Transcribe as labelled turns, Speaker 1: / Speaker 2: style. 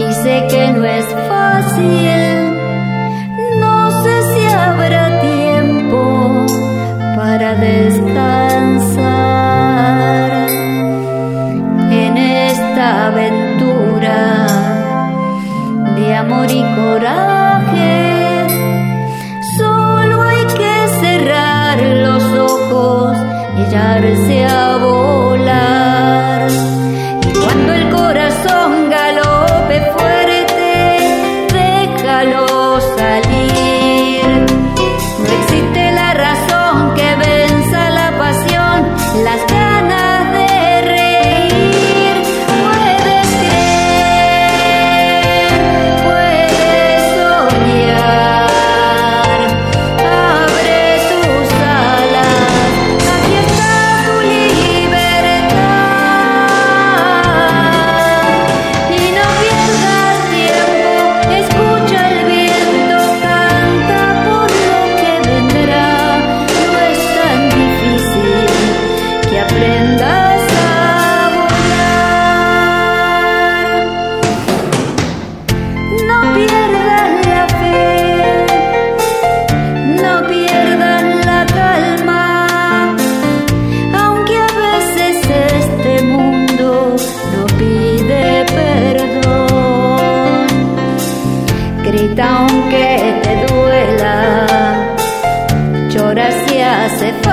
Speaker 1: Y sé que no es fácil. No sé si habrá tiempo para descansar en esta aventura de amor y coraje. aunque te duela, llorar si hace falta.